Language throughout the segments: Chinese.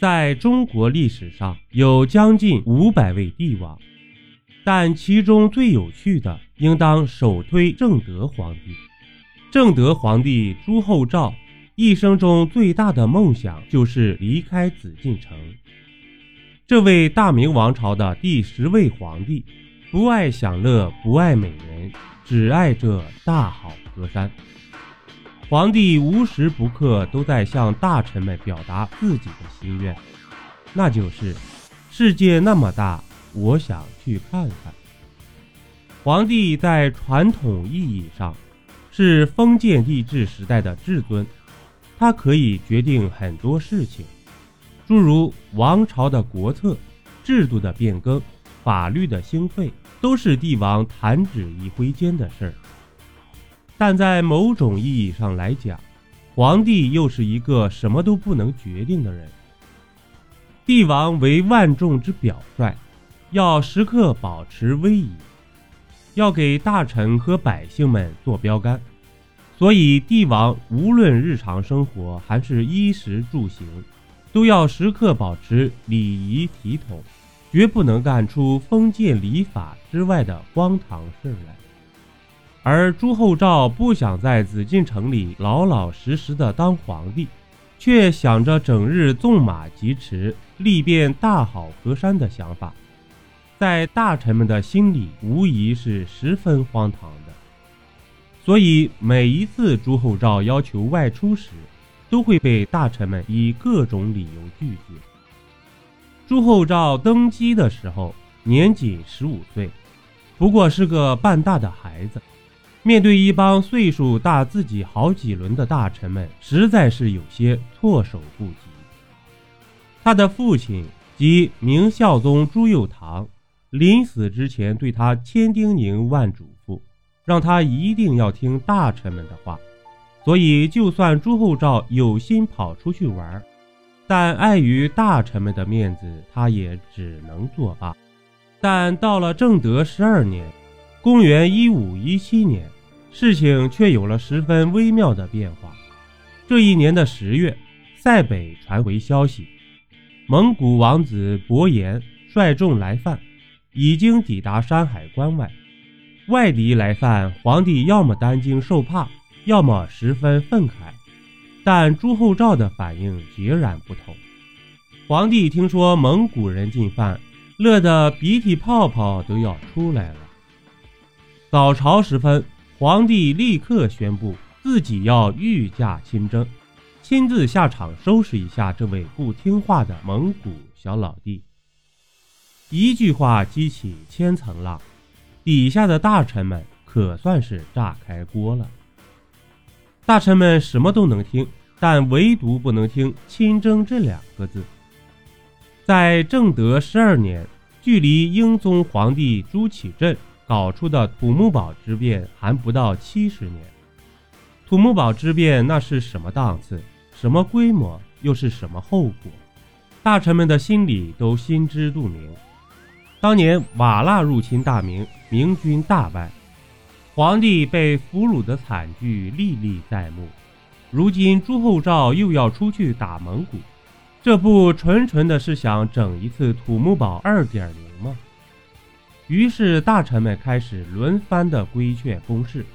在中国历史上有将近五百位帝王，但其中最有趣的，应当首推正德皇帝。正德皇帝朱厚照一生中最大的梦想就是离开紫禁城。这位大明王朝的第十位皇帝，不爱享乐，不爱美人，只爱这大好河山。皇帝无时不刻都在向大臣们表达自己的心愿，那就是世界那么大，我想去看看。皇帝在传统意义上是封建帝制时代的至尊，他可以决定很多事情，诸如王朝的国策、制度的变更、法律的兴废，都是帝王弹指一挥间的事儿。但在某种意义上来讲，皇帝又是一个什么都不能决定的人。帝王为万众之表率，要时刻保持威仪，要给大臣和百姓们做标杆。所以，帝王无论日常生活还是衣食住行，都要时刻保持礼仪体统，绝不能干出封建礼法之外的荒唐事来。而朱厚照不想在紫禁城里老老实实的当皇帝，却想着整日纵马疾驰，历遍大好河山的想法，在大臣们的心里无疑是十分荒唐的。所以每一次朱厚照要求外出时，都会被大臣们以各种理由拒绝。朱厚照登基的时候年仅十五岁，不过是个半大的孩子。面对一帮岁数大自己好几轮的大臣们，实在是有些措手不及。他的父亲即明孝宗朱佑樘，临死之前对他千叮咛万嘱咐，让他一定要听大臣们的话。所以，就算朱厚照有心跑出去玩，但碍于大臣们的面子，他也只能作罢。但到了正德十二年。公元一五一七年，事情却有了十分微妙的变化。这一年的十月，塞北传回消息，蒙古王子伯颜率众来犯，已经抵达山海关外。外敌来犯，皇帝要么担惊受怕，要么十分愤慨。但朱厚照的反应截然不同。皇帝听说蒙古人进犯，乐得鼻涕泡泡都要出来了。早朝时分，皇帝立刻宣布自己要御驾亲征，亲自下场收拾一下这位不听话的蒙古小老弟。一句话激起千层浪，底下的大臣们可算是炸开锅了。大臣们什么都能听，但唯独不能听“亲征”这两个字。在正德十二年，距离英宗皇帝朱祁镇。搞出的土木堡之变还不到七十年，土木堡之变那是什么档次、什么规模，又是什么后果？大臣们的心里都心知肚明。当年瓦剌入侵大明，明军大败，皇帝被俘虏的惨剧历历在目。如今朱厚照又要出去打蒙古，这不纯纯的是想整一次土木堡二点零？于是，大臣们开始轮番的规劝公事，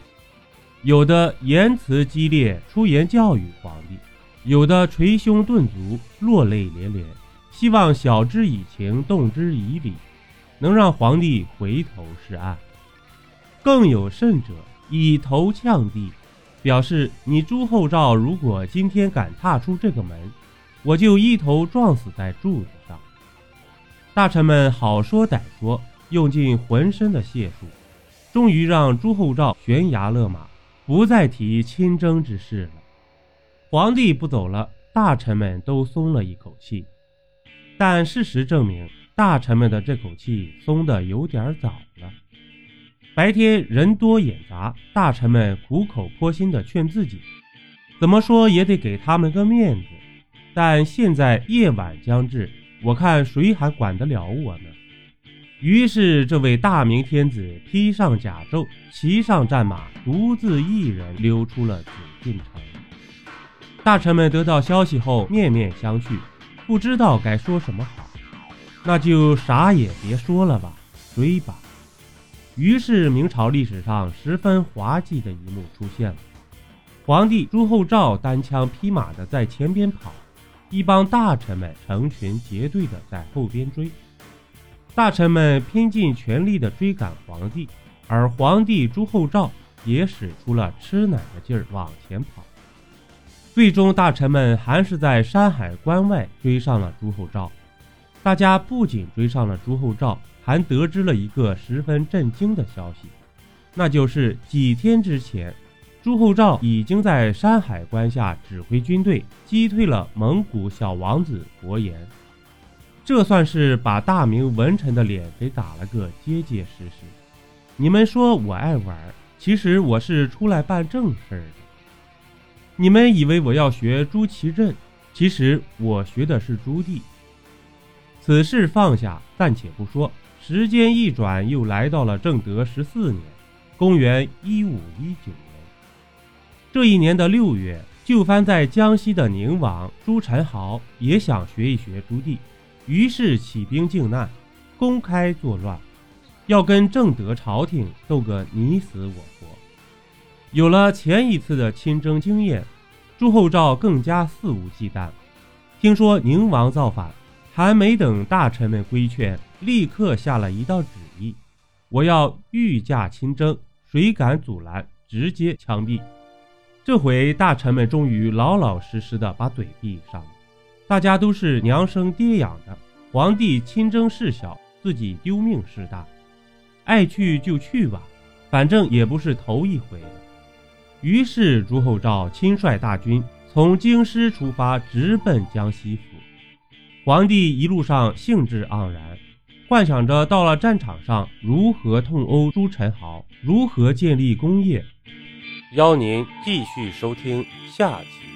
有的言辞激烈，出言教育皇帝；有的捶胸顿足，落泪连连，希望晓之以情，动之以理，能让皇帝回头是岸。更有甚者，以头呛地，表示你朱厚照如果今天敢踏出这个门，我就一头撞死在柱子上。大臣们好说歹说。用尽浑身的解数，终于让朱厚照悬崖勒马，不再提亲征之事了。皇帝不走了，大臣们都松了一口气。但事实证明，大臣们的这口气松得有点早了。白天人多眼杂，大臣们苦口婆心地劝自己，怎么说也得给他们个面子。但现在夜晚将至，我看谁还管得了我呢？于是，这位大明天子披上甲胄，骑上战马，独自一人溜出了紫禁城。大臣们得到消息后，面面相觑，不知道该说什么好，那就啥也别说了吧，追吧。于是明朝历史上十分滑稽的一幕出现了：皇帝朱厚照单枪匹马的在前边跑，一帮大臣们成群结队的在后边追。大臣们拼尽全力地追赶皇帝，而皇帝朱厚照也使出了吃奶的劲儿往前跑。最终，大臣们还是在山海关外追上了朱厚照。大家不仅追上了朱厚照，还得知了一个十分震惊的消息，那就是几天之前，朱厚照已经在山海关下指挥军队击退了蒙古小王子伯颜。这算是把大明文臣的脸给打了个结结实实。你们说我爱玩，其实我是出来办正事儿的。你们以为我要学朱祁镇，其实我学的是朱棣。此事放下，暂且不说。时间一转，又来到了正德十四年，公元一五一九年。这一年的六月，就藩在江西的宁王朱宸濠也想学一学朱棣。于是起兵靖难，公开作乱，要跟正德朝廷斗个你死我活。有了前一次的亲征经验，朱厚照更加肆无忌惮。听说宁王造反，还没等大臣们规劝，立刻下了一道旨意：我要御驾亲征，谁敢阻拦，直接枪毙。这回大臣们终于老老实实的把嘴闭上了。大家都是娘生爹养的，皇帝亲征事小，自己丢命事大，爱去就去吧，反正也不是头一回。于是朱厚照亲率大军从京师出发，直奔江西府。皇帝一路上兴致盎然，幻想着到了战场上如何痛殴朱宸濠，如何建立功业。邀您继续收听下集。